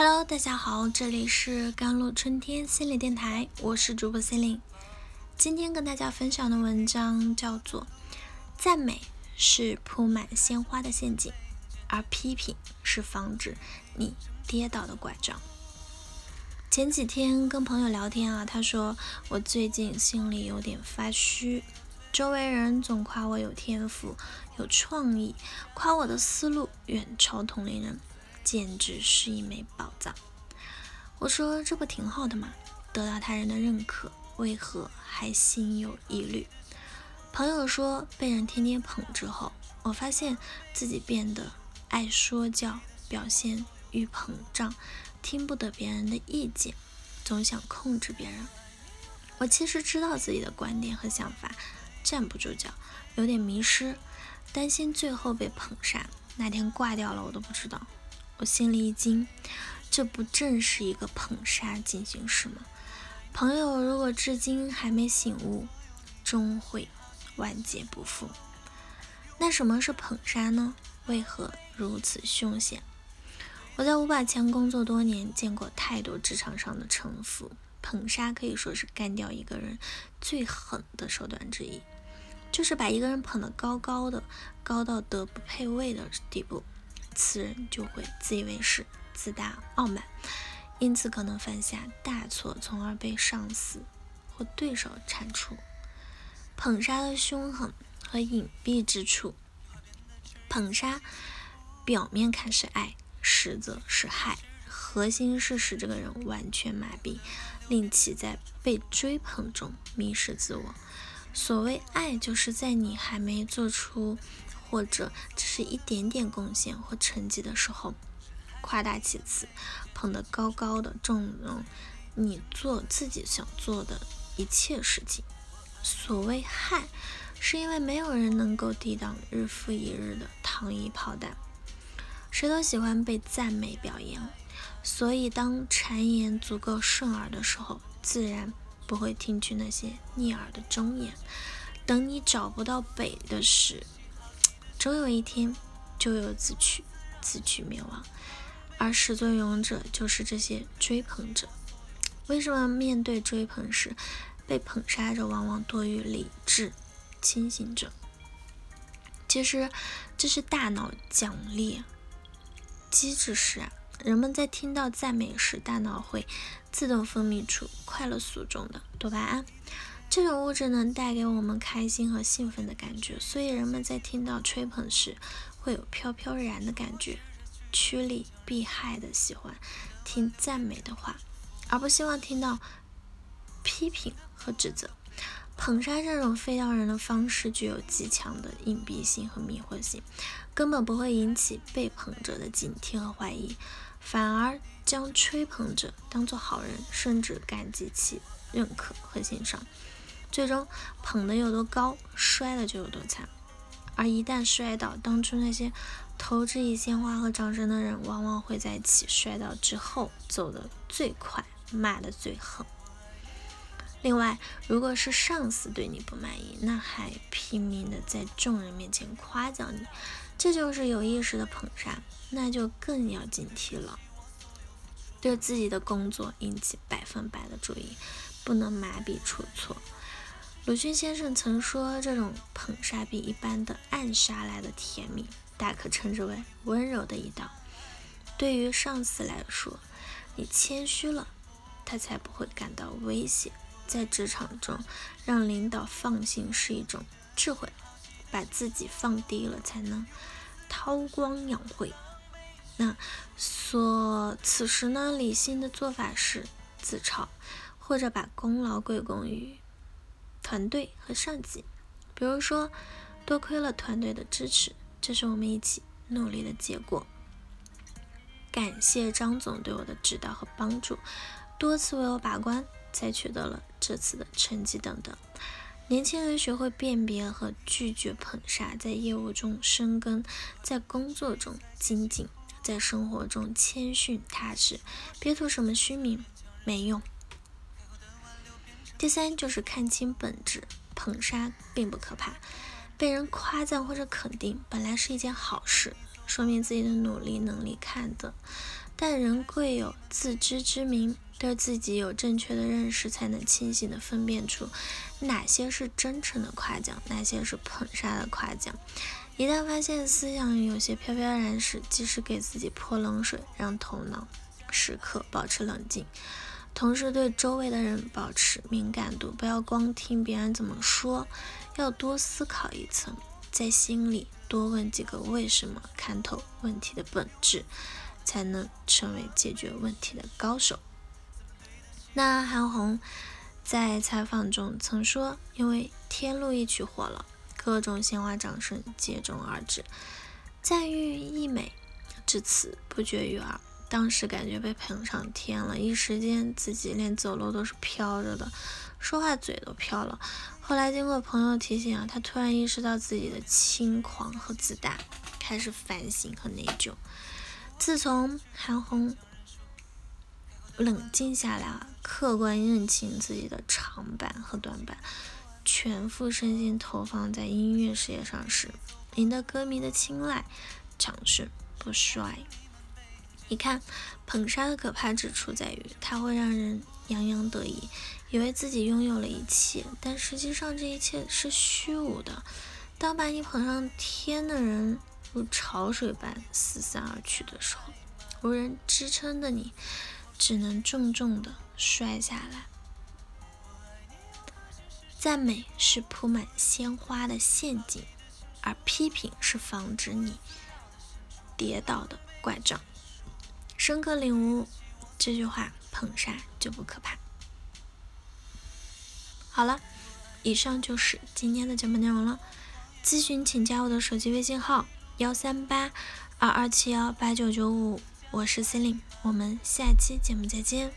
Hello，大家好，这里是甘露春天心理电台，我是主播心灵。今天跟大家分享的文章叫做《赞美是铺满鲜花的陷阱，而批评是防止你跌倒的拐杖》。前几天跟朋友聊天啊，他说我最近心里有点发虚，周围人总夸我有天赋、有创意，夸我的思路远超同龄人。简直是一枚宝藏。我说这不挺好的吗？得到他人的认可，为何还心有疑虑？朋友说被人天天捧之后，我发现自己变得爱说教，表现欲膨胀，听不得别人的意见，总想控制别人。我其实知道自己的观点和想法站不住脚，有点迷失，担心最后被捧杀，哪天挂掉了我都不知道。我心里一惊，这不正是一个捧杀进行时吗？朋友如果至今还没醒悟，终会万劫不复。那什么是捧杀呢？为何如此凶险？我在五百强工作多年，见过太多职场上的城府。捧杀可以说是干掉一个人最狠的手段之一，就是把一个人捧得高高的，高到德不配位的地步。此人就会自以为是、自大傲慢，因此可能犯下大错，从而被上司或对手铲除。捧杀的凶狠和隐蔽之处，捧杀表面看是爱，实则是害，核心是使这个人完全麻痹，令其在被追捧中迷失自我。所谓爱，就是在你还没做出。或者只是一点点贡献或成绩的时候，夸大其词，捧得高高的，纵容你做自己想做的一切事情。所谓害，是因为没有人能够抵挡日复一日的糖衣炮弹，谁都喜欢被赞美表扬，所以当谗言足够顺耳的时候，自然不会听取那些逆耳的忠言。等你找不到北的时，终有一天，就有自取，自取灭亡。而始作俑者就是这些追捧者。为什么面对追捧时，被捧杀者往往多于理智清醒者？其实，这是大脑奖励机制使然。人们在听到赞美时，大脑会自动分泌出快乐素中的多巴胺。这种物质能带给我们开心和兴奋的感觉，所以人们在听到吹捧时会有飘飘然的感觉，趋利避害的喜欢听赞美的话，而不希望听到批评和指责。捧杀这种非要人的方式具有极强的隐蔽性和迷惑性，根本不会引起被捧者的警惕和怀疑，反而将吹捧者当作好人，甚至感激其认可和欣赏。最终捧得有多高，摔的就有多惨。而一旦摔倒，当初那些投之以鲜花和掌声的人，往往会在其摔倒之后走得最快，骂得最狠。另外，如果是上司对你不满意，那还拼命的在众人面前夸奖你，这就是有意识的捧杀，那就更要警惕了。对自己的工作引起百分百的注意，不能麻痹出错。鲁迅先生曾说：“这种捧杀比一般的暗杀来的甜蜜，大可称之为温柔的一刀。对于上司来说，你谦虚了，他才不会感到威胁。在职场中，让领导放心是一种智慧，把自己放低了，才能韬光养晦。那所此时呢，理性的做法是自嘲，或者把功劳归功于。”团队和上级，比如说，多亏了团队的支持，这是我们一起努力的结果。感谢张总对我的指导和帮助，多次为我把关，才取得了这次的成绩等等。年轻人学会辨别和拒绝捧杀，在业务中深耕，在工作中精进，在生活中谦逊踏实，别图什么虚名，没用。第三就是看清本质，捧杀并不可怕，被人夸赞或者肯定本来是一件好事，说明自己的努力能力看的但人贵有自知之明，对自己有正确的认识，才能清醒地分辨出哪些是真诚的夸奖，哪些是捧杀的夸奖。一旦发现思想有些飘飘然时，及时给自己泼冷水，让头脑时刻保持冷静，同时对周围的人保持敏感度，不要光听别人怎么说，要多思考一层，在心里多问几个为什么，看透问题的本质。才能成为解决问题的高手。那韩红在采访中曾说：“因为《天路》一曲火了，各种鲜花掌声接踵而至，赞誉溢美至此不绝于耳。当时感觉被捧上天了，一时间自己连走路都是飘着的，说话嘴都飘了。后来经过朋友提醒啊，他突然意识到自己的轻狂和自大，开始反省和内疚。”自从韩红冷静下来啊，客观认清自己的长板和短板，全副身心投放在音乐事业上时，赢得歌迷的青睐，长盛不衰。你看，捧杀的可怕之处在于，它会让人洋洋得意，以为自己拥有了一切，但实际上这一切是虚无的。当把你捧上天的人。如潮水般四散而去的时候，无人支撑的你，只能重重的摔下来。赞美是铺满鲜花的陷阱，而批评是防止你跌倒的拐杖。深刻领悟这句话，捧杀就不可怕。好了，以上就是今天的节目内容了。咨询请加我的手机微信号。幺三八二二七幺八九九五，我是 c e l i n e 我们下期节目再见。